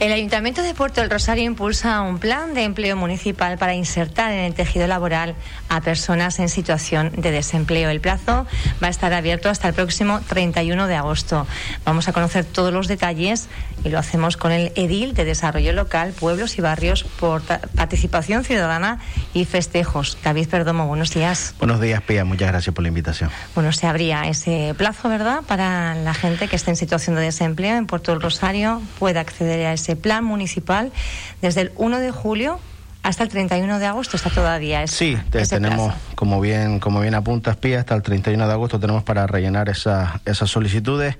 El Ayuntamiento de Puerto del Rosario impulsa un plan de empleo municipal para insertar en el tejido laboral a personas en situación de desempleo. El plazo va a estar abierto hasta el próximo 31 de agosto. Vamos a conocer todos los detalles y lo hacemos con el Edil de Desarrollo Local, Pueblos y Barrios por Participación Ciudadana y Festejos. David Perdomo, buenos días. Buenos días, Pía. Muchas gracias por la invitación. Bueno, se abría ese plazo, ¿verdad?, para la gente que esté en situación de desempleo en Puerto del Rosario pueda acceder a ese plan municipal desde el 1 de julio hasta el 31 de agosto está todavía ese Sí, tenemos, como bien como bien apunta Espía, hasta el 31 de agosto tenemos para rellenar esas esas solicitudes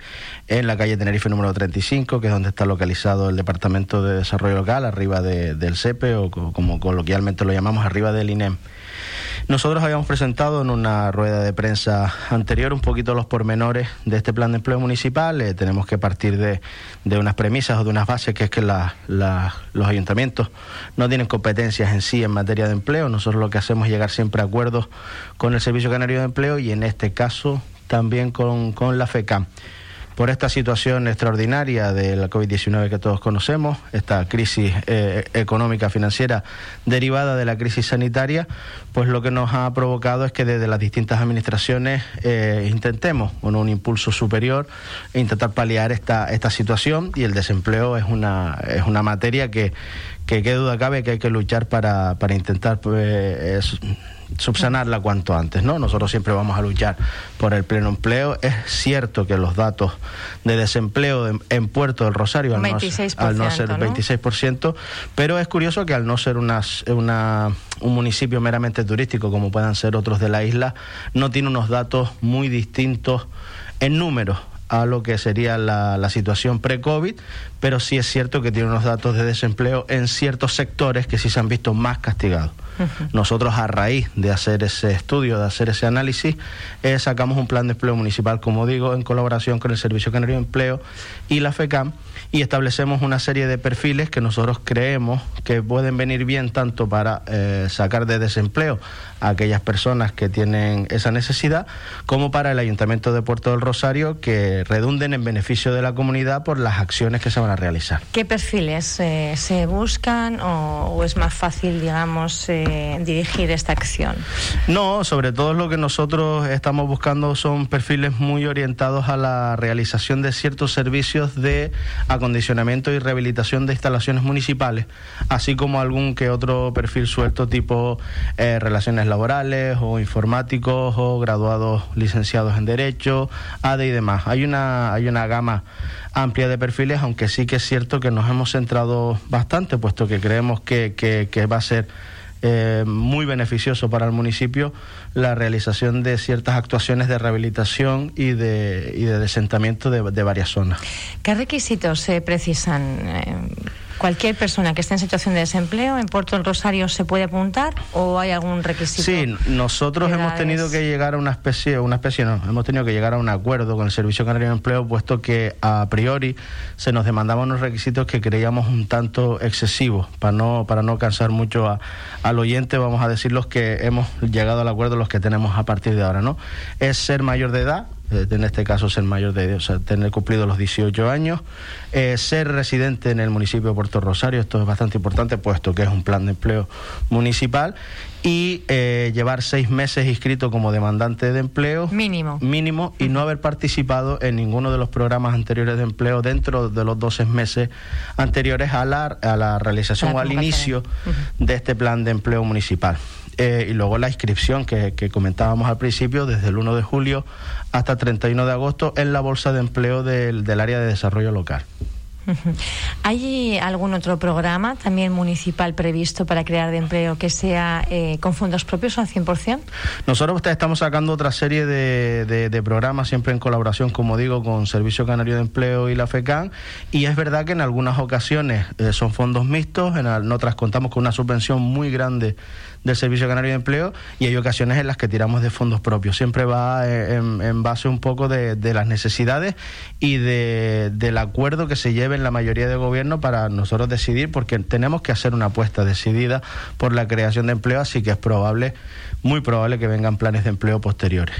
en la calle Tenerife número 35, que es donde está localizado el Departamento de Desarrollo Local, arriba del CEPE o como coloquialmente lo llamamos, arriba del INEM. Nosotros habíamos presentado en una rueda de prensa anterior un poquito los pormenores de este plan de empleo municipal. Eh, tenemos que partir de, de, unas premisas o de unas bases que es que los ayuntamientos no tienen competencias en sí en materia de empleo. Nosotros lo que hacemos es llegar siempre a acuerdos con el Servicio Canario de Empleo y en este caso también con, con la FECAM por esta situación extraordinaria de la COVID-19 que todos conocemos, esta crisis eh, económica financiera derivada de la crisis sanitaria, pues lo que nos ha provocado es que desde las distintas administraciones eh, intentemos con un impulso superior intentar paliar esta, esta situación y el desempleo es una, es una materia que, que qué duda cabe que hay que luchar para, para intentar pues, subsanarla cuanto antes, ¿no? Nosotros siempre vamos a luchar por el pleno empleo. Es cierto que los datos de desempleo en, Puerto del Rosario, al, no, al no, ser el 26%, pero es curioso que al no ser una, un municipio meramente turístico como puedan ser otros de la isla, no tiene unos datos muy distintos en números a lo que sería la, la situación pre-COVID, pero sí es cierto que tiene unos datos de desempleo en ciertos sectores que sí se han visto más castigados. Nosotros a raíz de hacer ese estudio, de hacer ese análisis, eh, sacamos un plan de empleo municipal, como digo, en colaboración con el Servicio Canario de Empleo y la FECAM, y establecemos una serie de perfiles que nosotros creemos que pueden venir bien tanto para eh, sacar de desempleo a aquellas personas que tienen esa necesidad, como para el Ayuntamiento de Puerto del Rosario, que redunden en beneficio de la comunidad por las acciones que se van a realizar. ¿Qué perfiles eh, se buscan o, es más fácil, digamos, dirigir esta acción? No, sobre todo lo que nosotros estamos buscando son perfiles muy orientados a la realización de ciertos servicios de acondicionamiento y rehabilitación de instalaciones municipales, así como algún que otro perfil suelto tipo eh, relaciones laborales o informáticos o graduados licenciados en Derecho, ADE y demás. Hay una, hay una gama amplia de perfiles, aunque sí que es cierto que nos hemos centrado bastante, puesto que creemos que, que va a ser eh, muy beneficioso para el municipio la realización de ciertas actuaciones de rehabilitación y de, y de desentamiento de, de varias zonas. ¿Qué requisitos se precisan? Cualquier persona que esté en situación de desempleo en Puerto del Rosario se puede apuntar o hay algún requisito? Sí, nosotros hemos tenido que llegar a una especie, una especie no, hemos tenido que llegar a un acuerdo con el Servicio Canario de Empleo, puesto que a priori se nos demandaban unos requisitos que creíamos un tanto excesivos, para no, para no cansar mucho al oyente, vamos a decir los que hemos llegado al acuerdo, los que tenemos a partir de ahora, ¿no? Es ser mayor de edad, en este caso ser mayor de, o sea, tener cumplido los 18 años, eh, ser residente en el municipio de Puerto Rosario, esto es bastante importante puesto que es un plan de empleo municipal, y eh, llevar seis meses inscrito como demandante de empleo mínimo, mínimo y no haber participado en ninguno de los programas anteriores de empleo dentro de los 12 meses anteriores a la, a la realización o al inicio de este plan de empleo municipal. Eh, y luego la inscripción que, comentábamos al principio, desde el 1 de julio hasta el 31 de agosto, en la Bolsa de Empleo del, del área de desarrollo local. ¿Hay algún otro programa también municipal previsto para crear de empleo que sea eh, con fondos propios o al 100%? Nosotros estamos sacando otra serie de, programas, siempre en colaboración, como digo, con Servicio Canario de Empleo y la FECAN, y es verdad que en algunas ocasiones eh, son fondos mixtos, en, otras contamos con una subvención muy grande del Servicio Canario de Empleo y hay ocasiones en las que tiramos de fondos propios. Siempre va eh, en, base un poco de, las necesidades y del acuerdo que se lleve en la mayoría de gobierno para nosotros decidir, porque tenemos que hacer una apuesta decidida por la creación de empleo, así que es probable, muy probable que vengan planes de empleo posteriores.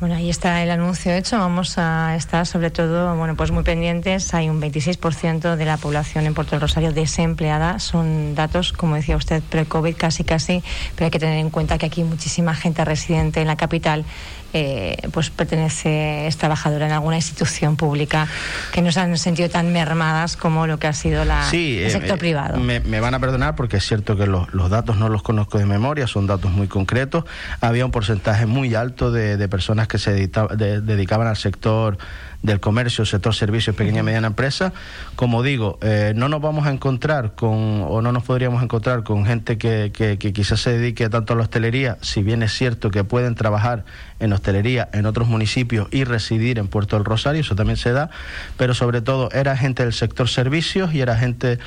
Bueno, ahí está el anuncio hecho. Vamos a estar sobre todo, bueno, pues muy pendientes. Hay un 26% de la población en Puerto del Rosario desempleada. Son datos, como decía usted, pre-COVID casi casi, pero hay que tener en cuenta que aquí muchísima gente residente en la capital eh, pues pertenece, es trabajadora en alguna institución pública que no se han sentido tan mermadas como lo que ha sido la, el eh, sector privado. Me, van a perdonar porque es cierto que los, datos no los conozco de memoria, son datos muy concretos. Había un porcentaje muy alto de, personas que se dedicaban al sector del comercio, sector servicios, pequeña y mediana empresa. Como digo, eh, no nos vamos a encontrar con, o no nos podríamos encontrar con gente que, que, que, quizás se dedique tanto a la hostelería, si bien es cierto que pueden trabajar en hostelería en otros municipios y residir en Puerto del Rosario, eso también se da, pero sobre todo era gente del sector servicios y era gente,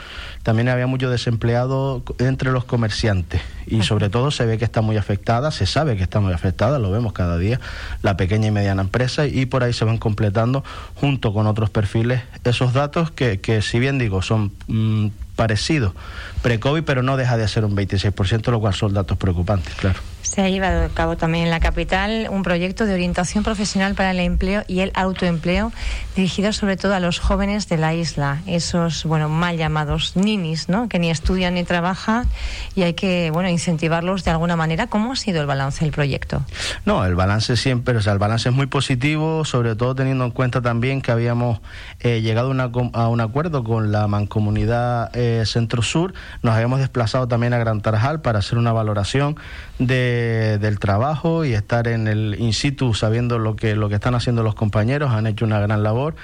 también había mucho desempleado entre los comerciantes y sobre todo se ve que está muy afectada, se sabe que está muy afectada, lo vemos cada día, la pequeña y mediana empresa y por ahí se van completando junto con otros perfiles esos datos que, que si bien digo son mm, parecidos pre-COVID, pero no deja de ser un 26%, lo cual son datos preocupantes, claro. Se ha llevado a cabo también en la capital un proyecto de orientación profesional para el empleo y el autoempleo dirigido sobre todo a los jóvenes de la isla, esos bueno mal llamados ninis, ¿no? que ni estudian ni trabajan y hay que bueno incentivarlos de alguna manera. ¿Cómo ha sido el balance del proyecto? No, el balance siempre, o sea, el balance es muy positivo, sobre todo teniendo en cuenta también que habíamos eh, llegado a un acuerdo con la mancomunidad eh, Centro Sur, nos habíamos desplazado también a Gran Tarajal para hacer una valoración de del trabajo y estar en el in situ sabiendo lo que, lo que están haciendo los compañeros, han hecho una gran labor.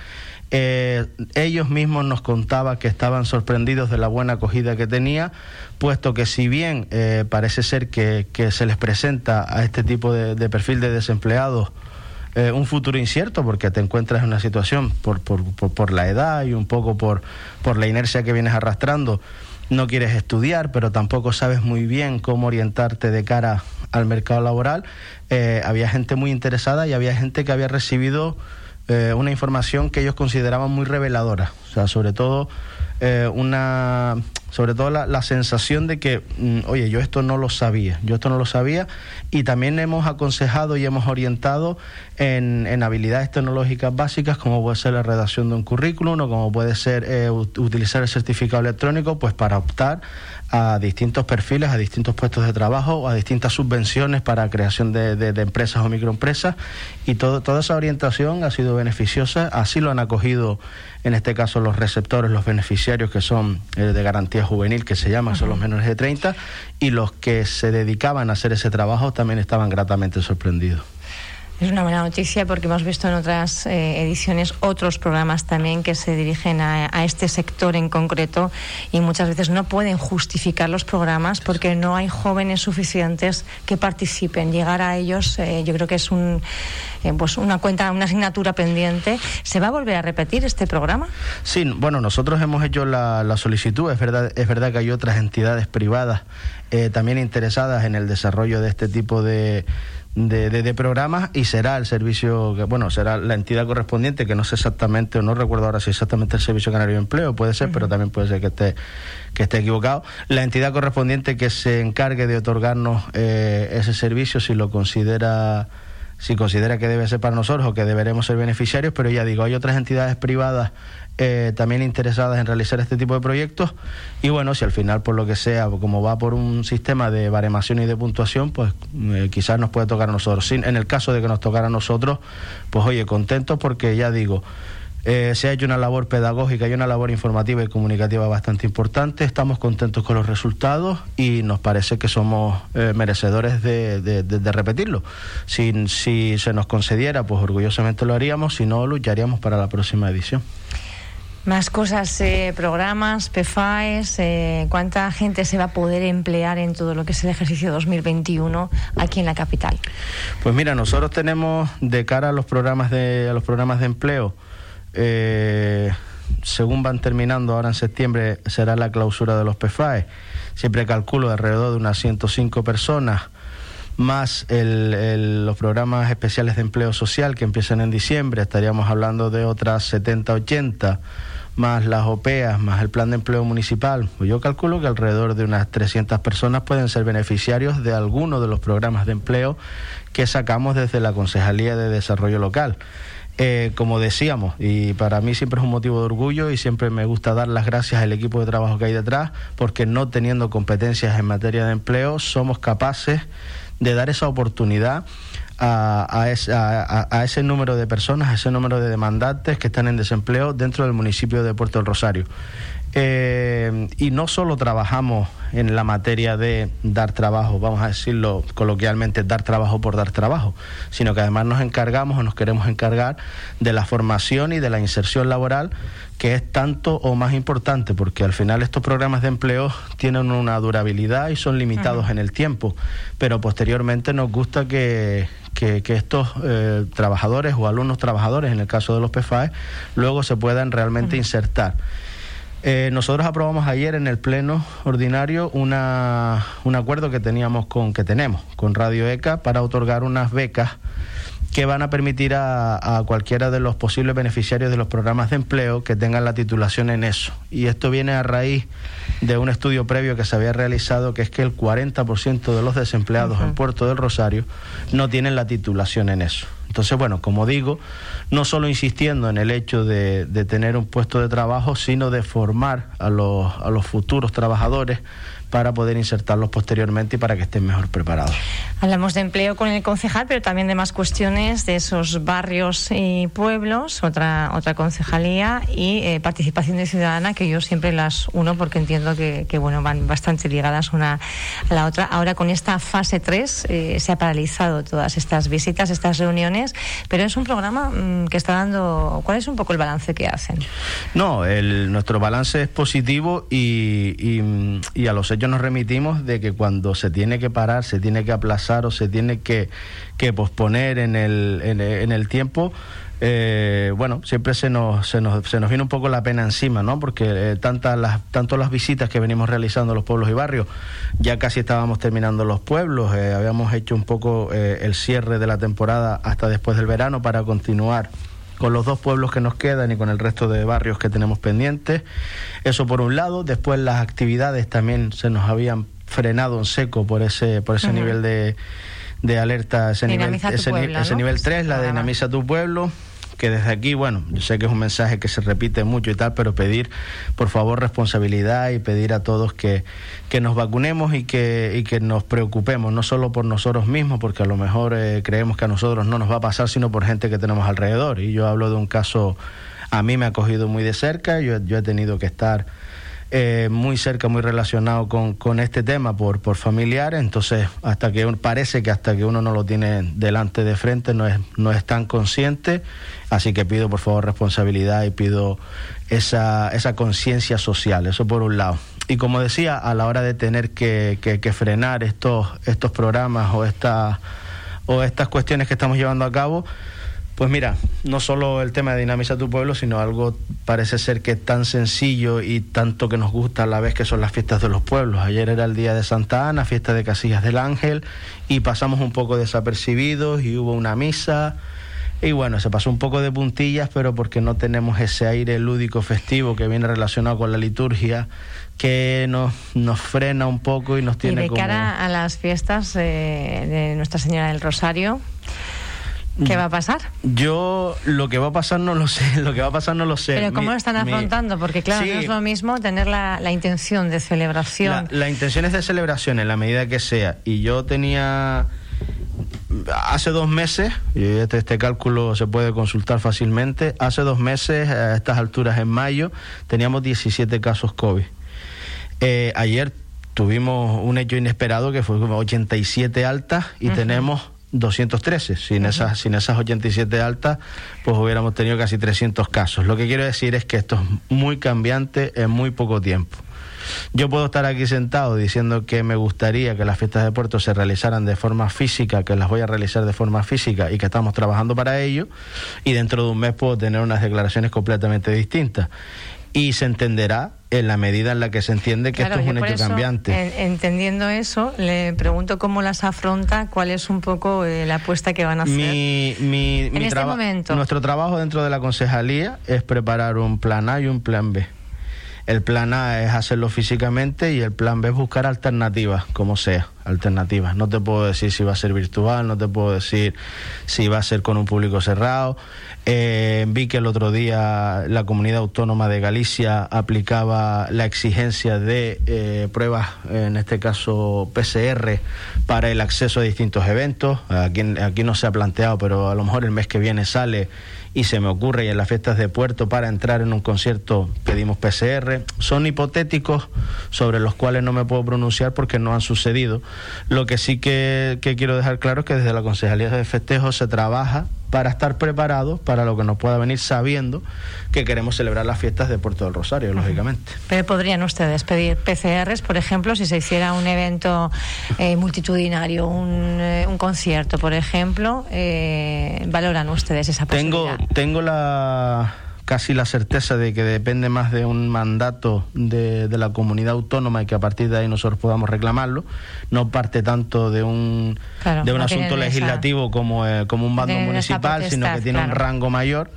Eh, ellos mismos nos contaban que estaban sorprendidos de la buena acogida que tenía, puesto que si bien eh, parece ser que, se les presenta a este tipo de, perfil de desempleados eh, un futuro incierto, porque te encuentras en una situación por, por, por, la edad y un poco por, por la inercia que vienes arrastrando, no quieres estudiar, pero tampoco sabes muy bien cómo orientarte de cara al mercado laboral, eh, había gente muy interesada y había gente que había recibido eh, una información que ellos consideraban muy reveladora, o sea, sobre todo eh, una sobre todo la, sensación de que, mm, oye, yo esto no lo sabía, yo esto no lo sabía, y también hemos aconsejado y hemos orientado en, en habilidades tecnológicas básicas, como puede ser la redacción de un currículum o como puede ser utilizar el certificado electrónico, pues para optar a distintos perfiles, a distintos puestos de trabajo o a distintas subvenciones para creación de, empresas o microempresas y todo, toda esa orientación ha sido beneficiosa, así lo han acogido en este caso los receptores, los beneficiarios que son eh, de garantía juvenil, que se llaman, son los menores de 30, y los que se dedicaban a hacer ese trabajo también estaban gratamente sorprendidos. Es una buena noticia porque hemos visto en otras eh, ediciones otros programas también que se dirigen a, este sector en concreto y muchas veces no pueden justificar los programas porque no hay jóvenes suficientes que participen. Llegar a ellos eh, yo creo que es un, eh, pues una cuenta, una asignatura pendiente. ¿Se va a volver a repetir este programa? Sí, bueno, nosotros hemos hecho la, la solicitud. Es verdad, es verdad que hay otras entidades privadas también interesadas en el desarrollo de este tipo de de, de, programas y será el servicio, que, bueno, será la entidad correspondiente, que no sé exactamente, o no recuerdo ahora si exactamente el Servicio Canario de Empleo, puede ser, pero también puede ser que esté, que esté equivocado. La entidad correspondiente que se encargue de otorgarnos eh, ese servicio, si lo considera si considera que debe ser para nosotros o que deberemos ser beneficiarios, pero ya digo, hay otras entidades privadas eh, también interesadas en realizar este tipo de proyectos y bueno, si al final por lo que sea, como va por un sistema de baremación y de puntuación, pues eh, quizás nos puede tocar a nosotros. en el caso de que nos tocara a nosotros, pues oye, contentos porque ya digo, eh, se ha hecho una labor pedagógica y una labor informativa y comunicativa bastante importante. Estamos contentos con los resultados y nos parece que somos merecedores de, repetirlo. Si, si se nos concediera, pues orgullosamente lo haríamos, si no, lucharíamos para la próxima edición. Más cosas, eh, programas, PFAES, eh, ¿cuánta gente se va a poder emplear en todo lo que es el ejercicio 2021 aquí en la capital? Pues mira, nosotros tenemos de cara a los programas de, a los programas de empleo, eh, según van terminando ahora en septiembre será la clausura de los PFAES, siempre calculo alrededor de unas 105 personas más los programas especiales de empleo social que empiezan en diciembre, estaríamos hablando de otras 70, 80 más las OPEAS, más el plan de empleo municipal, pues yo calculo que alrededor de unas 300 personas pueden ser beneficiarios de alguno de los programas de empleo que sacamos desde la Concejalía de Desarrollo Local. Eh, como decíamos, y para mí siempre es un motivo de orgullo y siempre me gusta dar las gracias al equipo de trabajo que hay detrás, porque no teniendo competencias en materia de empleo, somos capaces de dar esa oportunidad a, ese número de personas, a ese número de demandantes que están en desempleo dentro del municipio de Puerto del Rosario. Eh, y no solo trabajamos en la materia de dar trabajo, vamos a decirlo coloquialmente, dar trabajo por dar trabajo, sino que además nos encargamos o nos queremos encargar de la formación y de la inserción laboral, que es tanto o más importante, porque al final estos programas de empleo tienen una durabilidad y son limitados en el tiempo, pero posteriormente nos gusta que, que, estos eh, trabajadores o alumnos trabajadores, en el caso de los PFAE, luego se puedan realmente insertar. Eh, nosotros aprobamos ayer en el pleno ordinario un acuerdo que teníamos con que tenemos con Radio ECA para otorgar unas becas que van a permitir a, cualquiera de los posibles beneficiarios de los programas de empleo que tengan la titulación en eso. Y esto viene a raíz de un estudio previo que se había realizado, que es que el 40% de los desempleados en Puerto del Rosario no tienen la titulación en eso. Entonces, bueno, como digo, no solo insistiendo en el hecho de, de tener un puesto de trabajo, sino de formar a los, a los futuros trabajadores para poder insertarlos posteriormente y para que estén mejor preparados. Hablamos de empleo con el concejal, pero también de más cuestiones de esos barrios y pueblos, otra otra concejalía y eh, participación de ciudadana que yo siempre las uno porque entiendo que, bueno van bastante ligadas una a la otra. Ahora con esta fase 3 eh, se ha paralizado todas estas visitas, estas reuniones, pero es un programa mm, que está dando. ¿Cuál es un poco el balance que hacen? No, el, nuestro balance es positivo y, y, y a los ellos nos remitimos de que cuando se tiene que parar, se tiene que aplazar o se tiene que, posponer en el, en, el tiempo, eh, bueno, siempre se nos, se, nos, se nos viene un poco la pena encima, ¿no? Porque eh, tantas las, tanto las visitas que venimos realizando a los pueblos y barrios, ya casi estábamos terminando los pueblos, eh, habíamos hecho un poco el cierre de la temporada hasta después del verano para continuar con los dos pueblos que nos quedan y con el resto de barrios que tenemos pendientes. Eso por un lado. Después las actividades también se nos habían frenado en seco por ese, por ese nivel de, de alerta, ese nivel, ese, nivel 3, la de Dinamiza tu pueblo que desde aquí, bueno, yo sé que es un mensaje que se repite mucho y tal, pero pedir, por favor, responsabilidad y pedir a todos que, que nos vacunemos y que, y que nos preocupemos, no solo por nosotros mismos, porque a lo mejor eh, creemos que a nosotros no nos va a pasar, sino por gente que tenemos alrededor. Y yo hablo de un caso, a mí me ha cogido muy de cerca, yo, yo he tenido que estar eh, muy cerca, muy relacionado con, con este tema por, por familiares, entonces hasta que parece que hasta que uno no lo tiene delante de frente no es, no es tan consciente, así que pido por favor responsabilidad y pido esa, esa conciencia social, eso por un lado. Y como decía, a la hora de tener que, que, que frenar estos, estos programas o, esta, o estas cuestiones que estamos llevando a cabo, pues mira, no solo el tema de dinamiza tu pueblo, sino algo parece ser que es tan sencillo y tanto que nos gusta a la vez que son las fiestas de los pueblos. Ayer era el día de Santa Ana, fiesta de Casillas del Ángel, y pasamos un poco desapercibidos y hubo una misa. Y bueno, se pasó un poco de puntillas, pero porque no tenemos ese aire lúdico festivo que viene relacionado con la liturgia, que nos, nos frena un poco y nos tiene y de cara a las fiestas de Nuestra Señora del Rosario, ¿Qué va a pasar? Yo lo que va a pasar no lo sé, lo que va a pasar no lo sé. Pero ¿cómo lo están afrontando? Porque claro, no es lo mismo tener la, intención de celebración. La, intención es de celebración en la medida que sea. Y yo tenía hace dos meses, y este, este, cálculo se puede consultar fácilmente, hace dos meses, a estas alturas en mayo, teníamos 17 casos COVID. Eh, ayer tuvimos un hecho inesperado que fue como 87 altas y tenemos 213. Sin, esas, sin esas 87 altas, pues hubiéramos tenido casi 300 casos. Lo que quiero decir es que esto es muy cambiante en muy poco tiempo. Yo puedo estar aquí sentado diciendo que me gustaría que las fiestas de puerto se realizaran de forma física, que las voy a realizar de forma física y que estamos trabajando para ello, y dentro de un mes puedo tener unas declaraciones completamente distintas. Y se entenderá en la medida en la que se entiende que esto es un hecho cambiante. entendiendo eso, le pregunto cómo las afronta, cuál es un poco eh, la apuesta que van a hacer. Mi, en este momento. Nuestro trabajo dentro de la concejalía es preparar un plan A y un plan B. El plan A es hacerlo físicamente y el plan B es buscar alternativas, como sea, alternativas. No te puedo decir si va a ser virtual, no te puedo decir si va a ser con un público cerrado. Eh, vi que el otro día la comunidad autónoma de Galicia aplicaba la exigencia de eh, pruebas, en este caso PCR, para el acceso a distintos eventos. Aquí, aquí no se ha planteado, pero a lo mejor el mes que viene sale y se me ocurre y en las fiestas de puerto para entrar en un concierto pedimos PCR. Son hipotéticos sobre los cuales no me puedo pronunciar porque no han sucedido. Lo que sí que, quiero dejar claro es que desde la Concejalía de Festejos se trabaja para estar preparados para lo que nos pueda venir sabiendo que queremos celebrar las fiestas de Puerto del Rosario, lógicamente. Pero podrían ustedes pedir PCRs, por ejemplo, si se hiciera un evento eh, multitudinario, un, eh, un, concierto, por ejemplo, eh, ¿valoran ustedes esa posibilidad? Tengo, tengo la casi la certeza de que depende más de un mandato de, la comunidad autónoma y que a partir de ahí nosotros podamos reclamarlo. No parte tanto de un, de un asunto legislativo como, como un bando municipal, sino que tiene un rango mayor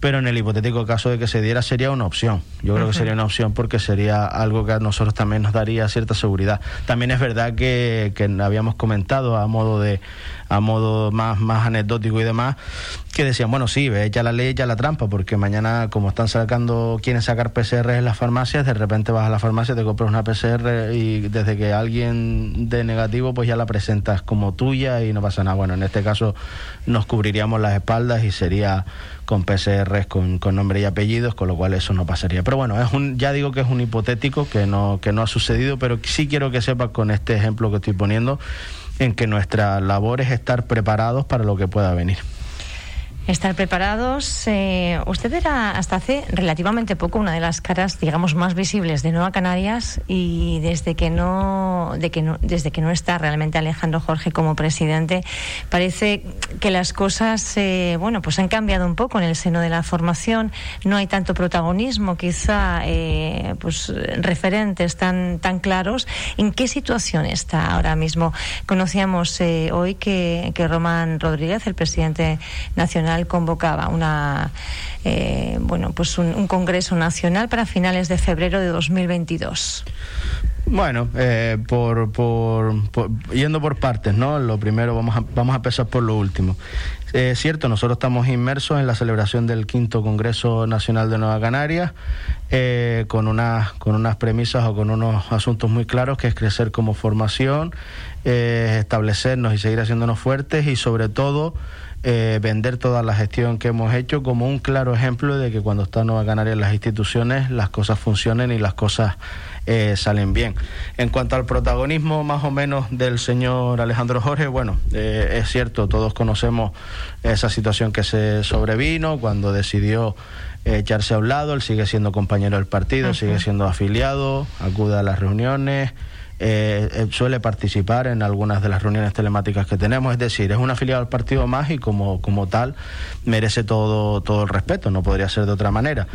pero en el hipotético caso de que se diera sería una opción. Yo creo que sería una opción porque sería algo que a nosotros también nos daría cierta seguridad. También es verdad que, que habíamos comentado a modo de a modo más, más anecdótico y demás, que decían, bueno, sí, ve, ya la ley, ya la trampa, porque mañana, como están sacando, quieren sacar PCR en las farmacias, de repente vas a la farmacia, te compras una PCR y desde que alguien de negativo, pues ya la presentas como tuya y no pasa nada. Bueno, en este caso nos cubriríamos las espaldas y sería con PCRs con, con nombre y apellidos, con lo cual eso no pasaría. Pero bueno, es un, ya digo que es un hipotético que no, que no ha sucedido, pero sí quiero que sepas con este ejemplo que estoy poniendo en que nuestra labor es estar preparados para lo que pueda venir. Estar preparados. Eh, usted era hasta hace relativamente poco una de las caras, digamos, más visibles de Nueva Canarias y desde que no, de que no, desde que no está realmente Alejandro Jorge como presidente, parece que las cosas, eh, bueno, pues han cambiado un poco en el seno de la formación. No hay tanto protagonismo, quizá, eh, pues referentes tan tan claros. ¿En qué situación está ahora mismo? Conocíamos hoy que, que Román Rodríguez, el presidente nacional convocaba una, eh, bueno, pues un, congreso nacional para finales de febrero de 2022. Bueno, eh, por, por, yendo por partes, ¿no? Lo primero, vamos a, vamos a empezar por lo último. Es cierto, nosotros estamos inmersos en la celebración del quinto Congreso Nacional de Nueva Canarias, eh, con, unas, con unas premisas o con unos asuntos muy claros, que es crecer como formación, establecernos y seguir haciéndonos fuertes y sobre todo eh, vender toda la gestión que hemos hecho como un claro ejemplo de que cuando está Nueva Canaria en las instituciones las cosas funcionen y las cosas eh, salen bien. En cuanto al protagonismo más o menos del señor Alejandro Jorge, bueno, eh, es cierto, todos conocemos esa situación que se sobrevino cuando decidió echarse a un lado, él sigue siendo compañero del partido, sigue siendo afiliado, acude a las reuniones. Eh, eh, suele participar en algunas de las reuniones telemáticas que tenemos, es decir, es un afiliado al partido más y como, como tal merece todo, todo el respeto, no podría ser de otra manera.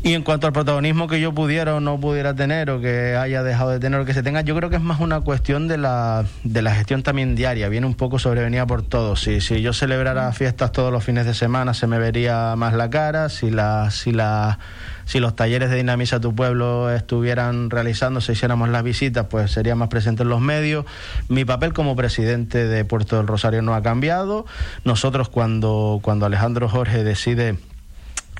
Y en cuanto al protagonismo que yo pudiera o no pudiera tener, o que haya dejado de tener, o que se tenga, yo creo que es más una cuestión de la, de la gestión también diaria. Viene un poco sobrevenida por todo. Si, si yo celebrara fiestas todos los fines de semana, se me vería más la cara. Si, la, si, la, si los talleres de Dinamiza tu Pueblo estuvieran realizándose, hiciéramos las visitas, pues sería más presente en los medios. Mi papel como presidente de Puerto del Rosario no ha cambiado. Nosotros, cuando, cuando Alejandro Jorge decide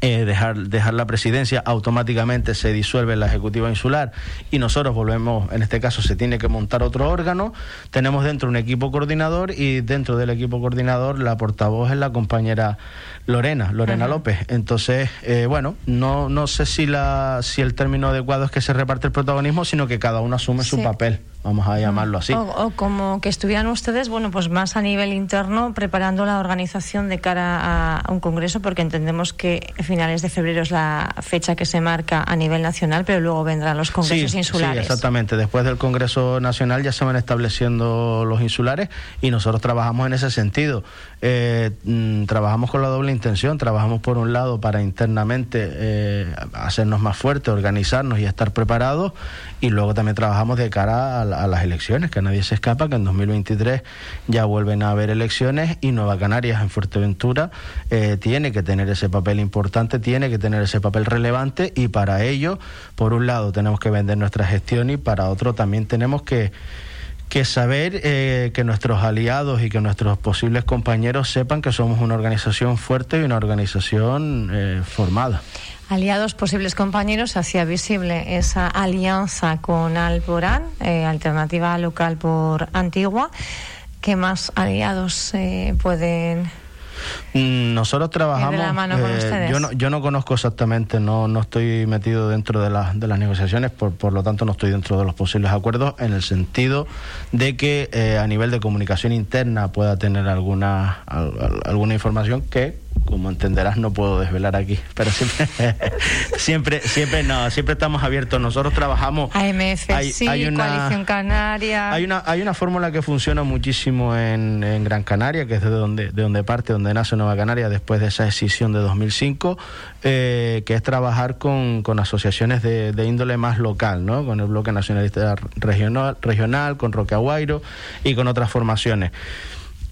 eh, dejar, dejar la presidencia, automáticamente se disuelve la Ejecutiva Insular y nosotros volvemos, en este caso se tiene que montar otro órgano, tenemos dentro un equipo coordinador y dentro del equipo coordinador la portavoz es la compañera Lorena, Lorena López. Entonces, eh, bueno, no, no sé si, la, si el término adecuado es que se reparte el protagonismo, sino que cada uno asume su papel vamos a llamarlo así. O, como que estuvieran ustedes, bueno, pues más a nivel interno preparando la organización de cara a, un congreso, porque entendemos que finales de febrero es la fecha que se marca a nivel nacional, pero luego vendrán los congresos insulares. Sí, exactamente. Después del Congreso Nacional ya se van estableciendo los insulares y nosotros trabajamos en ese sentido. Eh, mm, trabajamos con la doble intención. Trabajamos por un lado para internamente eh, hacernos más fuertes, organizarnos y estar preparados y luego también trabajamos de cara a, las elecciones, que nadie se escapa, que en 2023 ya vuelven a haber elecciones y Nueva Canarias en Fuerteventura eh, tiene que tener ese papel importante, tiene que tener ese papel relevante y para ello, por un lado, tenemos que vender nuestra gestión y para otro también tenemos que que saber eh, que nuestros aliados y que nuestros posibles compañeros sepan que somos una organización fuerte y una organización eh, formada aliados, posibles compañeros, hacía visible esa alianza con Alborán, eh, alternativa local por Antigua. ¿Qué más aliados pueden nosotros trabajamos. Eh, yo, no, yo no conozco exactamente, no, no estoy metido dentro de, de las negociaciones, por, por lo tanto no estoy dentro de los posibles acuerdos, en el sentido de que eh, a nivel de comunicación interna pueda tener alguna, alguna información que como entenderás no puedo desvelar aquí, pero siempre, siempre, siempre no, siempre estamos abiertos. Nosotros trabajamos. AMF, hay, una, Coalición Canaria. Hay una, hay una fórmula que funciona muchísimo en, en, Gran Canaria, que es de donde, de donde parte, donde nace Nueva Canaria después de esa decisión de 2005, eh, que es trabajar con, con asociaciones de, de, índole más local, ¿no? Con el Bloque Nacionalista Regional, regional con Roque Aguairo y con otras formaciones.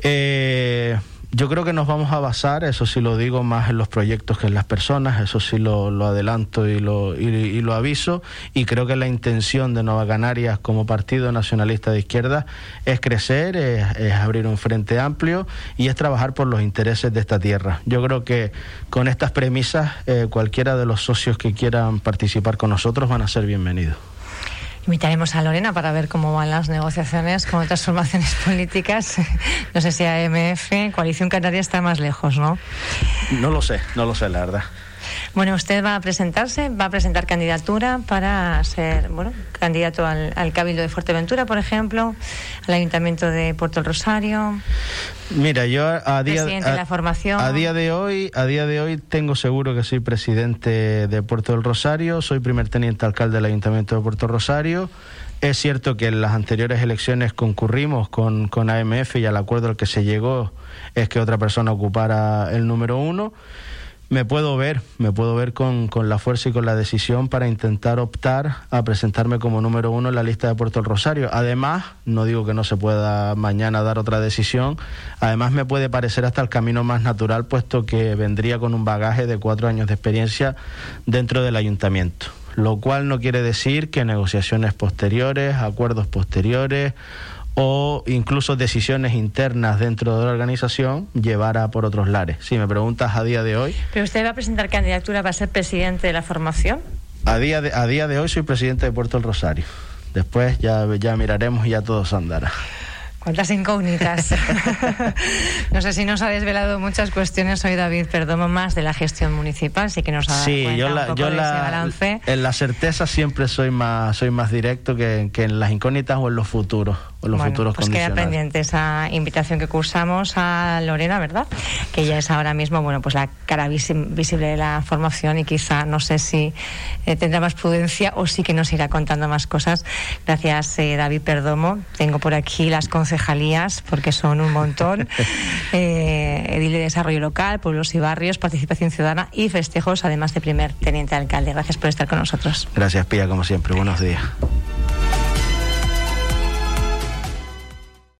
Eh, yo creo que nos vamos a basar, eso sí lo digo, más en los proyectos que en las personas, eso sí lo, adelanto y lo, y, lo aviso, y creo que la intención de Nueva Canarias como partido nacionalista de izquierda es crecer, es, abrir un frente amplio y es trabajar por los intereses de esta tierra. Yo creo que con estas premisas eh, cualquiera de los socios que quieran participar con nosotros van a ser bienvenidos. Invitaremos a Lorena para ver cómo van las negociaciones con otras formaciones políticas. No sé si AMF, Coalición Canaria está más lejos, ¿no? No lo sé, no lo sé, la verdad. Bueno, usted va a presentarse, va a presentar candidatura para ser, bueno, candidato al, Cabildo de Fuerteventura, por ejemplo, al Ayuntamiento de Puerto Rosario. Mira, yo a día, de la formación. a día de hoy, a día de hoy tengo seguro que soy presidente de Puerto del Rosario, soy primer teniente alcalde del Ayuntamiento de Puerto Rosario. Es cierto que en las anteriores elecciones concurrimos con, con AMF y al acuerdo al que se llegó es que otra persona ocupara el número uno me puedo ver, me puedo ver con, con, la fuerza y con la decisión para intentar optar a presentarme como número uno en la lista de Puerto del Rosario. Además, no digo que no se pueda mañana dar otra decisión, además me puede parecer hasta el camino más natural, puesto que vendría con un bagaje de cuatro años de experiencia dentro del ayuntamiento. Lo cual no quiere decir que negociaciones posteriores, acuerdos posteriores o incluso decisiones internas dentro de la organización llevara por otros lares. Si me preguntas a día de hoy. ¿Pero usted va a presentar candidatura para ser presidente de la formación? A día de, a día de hoy soy presidente de Puerto del Rosario. Después ya, ya miraremos y ya todo se andará. Cuántas incógnitas. no sé si nos ha desvelado muchas cuestiones hoy, David Perdomo, más de la gestión municipal, sí que nos ha dado sí, yo la, yo la, En la certeza siempre soy más, soy más directo que, que en las incógnitas o en los futuros los bueno, futuros pues queda pendiente esa invitación que cursamos a Lorena, ¿verdad? Que ella es ahora mismo, bueno, pues la cara visible de la formación y quizá, no sé si eh, tendrá más prudencia o sí que nos irá contando más cosas. Gracias, eh, David Perdomo. Tengo por aquí las concejalías, porque son un montón. eh, Edil de Desarrollo Local, Pueblos y Barrios, Participación Ciudadana y Festejos, además de primer teniente alcalde. Gracias por estar con nosotros. Gracias, Pía, como siempre. Buenos días.